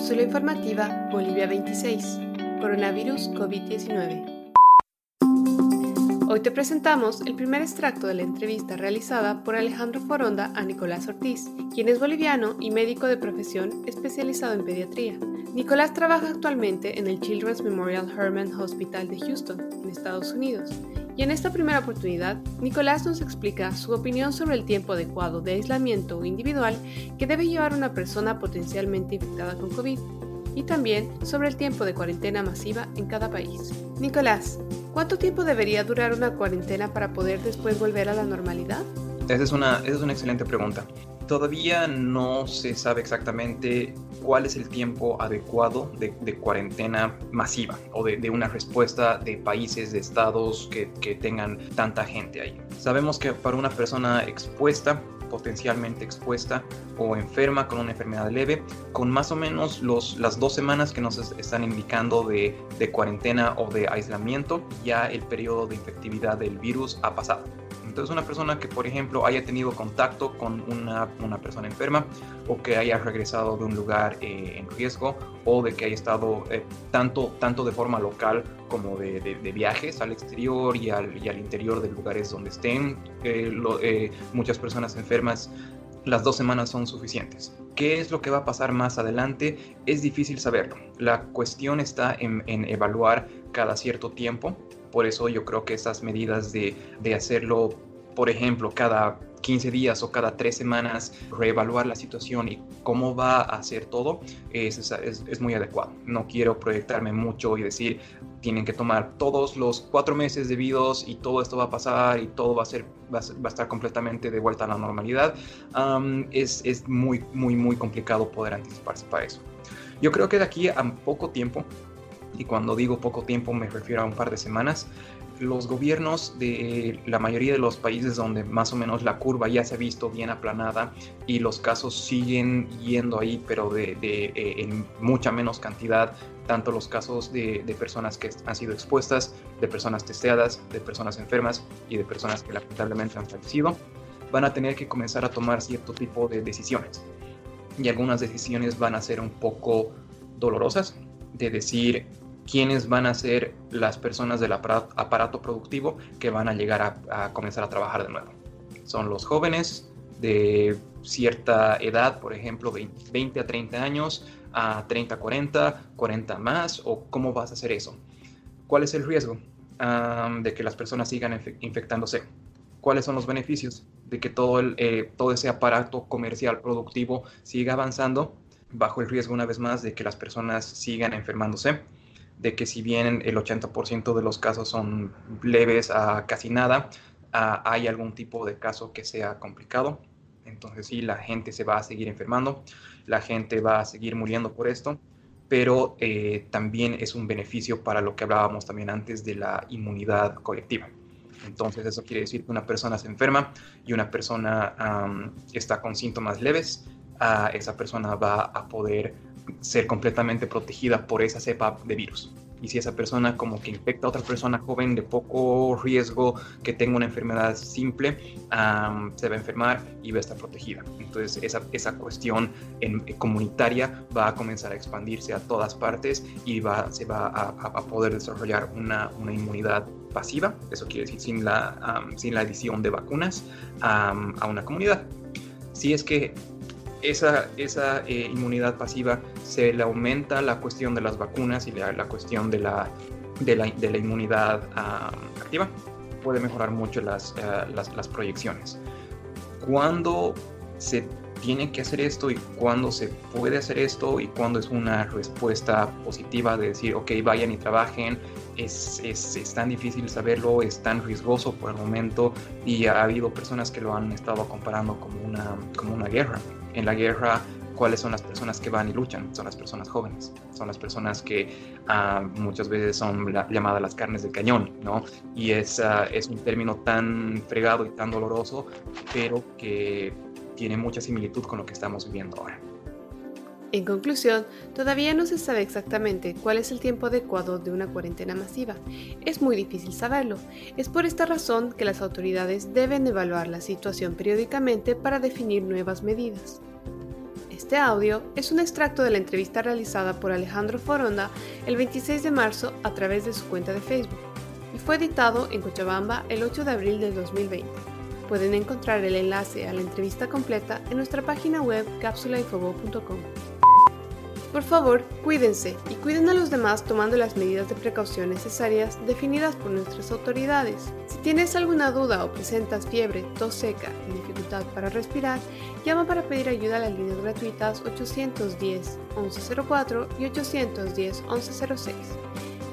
Cápsula informativa Bolivia 26. Coronavirus COVID-19. Hoy te presentamos el primer extracto de la entrevista realizada por Alejandro Foronda a Nicolás Ortiz, quien es boliviano y médico de profesión especializado en pediatría. Nicolás trabaja actualmente en el Children's Memorial Hermann Hospital de Houston, en Estados Unidos, y en esta primera oportunidad, Nicolás nos explica su opinión sobre el tiempo adecuado de aislamiento individual que debe llevar una persona potencialmente infectada con COVID y también sobre el tiempo de cuarentena masiva en cada país. Nicolás, ¿cuánto tiempo debería durar una cuarentena para poder después volver a la normalidad? Esa es una, esa es una excelente pregunta. Todavía no se sabe exactamente cuál es el tiempo adecuado de, cuarentena masiva o de, una respuesta de países, de estados que, tengan tanta gente ahí. Sabemos que para una persona expuesta potencialmente expuesta o enferma con una enfermedad leve, con más o menos las dos semanas que nos están indicando de, de cuarentena o de aislamiento, ya el periodo de infectividad del virus ha pasado. Entonces una persona que, por ejemplo, haya tenido contacto con una, una persona enferma o que haya regresado de un lugar eh, en riesgo o de que haya estado eh, tanto, tanto de forma local como de, viajes al exterior y al, interior de lugares donde estén eh, muchas personas enfermas, las dos semanas son suficientes. ¿Qué es lo que va a pasar más adelante? Es difícil saberlo. La cuestión está en evaluar cada cierto tiempo por eso yo creo que esas medidas de, de hacerlo, por ejemplo, cada 15 días o cada 3 semanas, reevaluar la situación y cómo va a hacer todo, es, es, muy adecuado. No quiero proyectarme mucho y decir, tienen que tomar todos los cuatro meses debidos y todo esto va a pasar y todo va a, ser, va a, estar completamente de vuelta a la normalidad. es, es muy, muy, muy complicado poder anticiparse para eso. Yo creo que de aquí a poco tiempo y cuando digo poco tiempo me refiero a un par de semanas, los gobiernos de la mayoría de los países donde más o menos la curva ya se ha visto bien aplanada y los casos siguen yendo ahí, pero de, eh, en mucha menos cantidad, tanto los casos de, de, personas que han sido expuestas, de personas testeadas, de personas enfermas y de personas que lamentablemente han fallecido, van a tener que comenzar a tomar cierto tipo de decisiones. Y algunas decisiones van a ser un poco dolorosas, de decir quiénes van a ser las personas del aparato, productivo que van a llegar a, comenzar a trabajar de nuevo. Son los jóvenes de cierta edad, por ejemplo, 20 a 30 años, a 30 a 40, 40 más, o cómo vas a hacer eso. ¿Cuál es el riesgo de que las personas sigan infectándose? ¿Cuáles son los beneficios de que todo, el, eh, todo ese aparato comercial productivo siga avanzando bajo el riesgo una vez más de que las personas sigan enfermándose? De que si bien el 80% de los casos son leves a casi nada, hay algún tipo de caso que sea complicado. Entonces sí, la gente se va a seguir enfermando, la gente va a seguir muriendo por esto, pero eh, también es un beneficio para lo que hablábamos también antes de la inmunidad colectiva. Entonces eso quiere decir que una persona se enferma y una persona está con síntomas leves, esa persona va a poder ser completamente protegida por esa cepa de virus. Y si esa persona como que infecta a otra persona joven de poco riesgo, que tenga una enfermedad simple, se va a enfermar y va a estar protegida. Entonces esa, esa cuestión en, comunitaria va a comenzar a expandirse a todas partes y va, se va a, poder desarrollar una, una, inmunidad pasiva, eso quiere decir sin la, sin la adición de vacunas a una comunidad. Si es que esa, esa eh, inmunidad pasiva se le aumenta la cuestión de las vacunas y la, la cuestión de la, de la, de la inmunidad activa, puede mejorar mucho las, uh, las, las, proyecciones. Cuando se tiene que hacer esto y cuándo se puede hacer esto y cuándo es una respuesta positiva de decir, ok, vayan y trabajen, es, es, es, tan difícil saberlo, es tan riesgoso por el momento y ha habido personas que lo han estado comparando como una, como una guerra en la guerra cuáles son las personas que van y luchan, son las personas jóvenes, son las personas que uh, muchas veces son la, llamadas las carnes de cañón, ¿no? Y es, uh, es un término tan fregado y tan doloroso, pero que tiene mucha similitud con lo que estamos viviendo ahora. En conclusión, todavía no se sabe exactamente cuál es el tiempo adecuado de una cuarentena masiva. Es muy difícil saberlo. Es por esta razón que las autoridades deben evaluar la situación periódicamente para definir nuevas medidas. Este audio es un extracto de la entrevista realizada por Alejandro Foronda el 26 de marzo a través de su cuenta de Facebook y fue editado en Cochabamba el 8 de abril del 2020. Pueden encontrar el enlace a la entrevista completa en nuestra página web cápsulainfobo.com. Por favor, cuídense y cuiden a los demás tomando las medidas de precaución necesarias definidas por nuestras autoridades. Si tienes alguna duda o presentas fiebre, tos seca y dificultad para respirar, llama para pedir ayuda a las líneas gratuitas 810-1104 y 810-1106.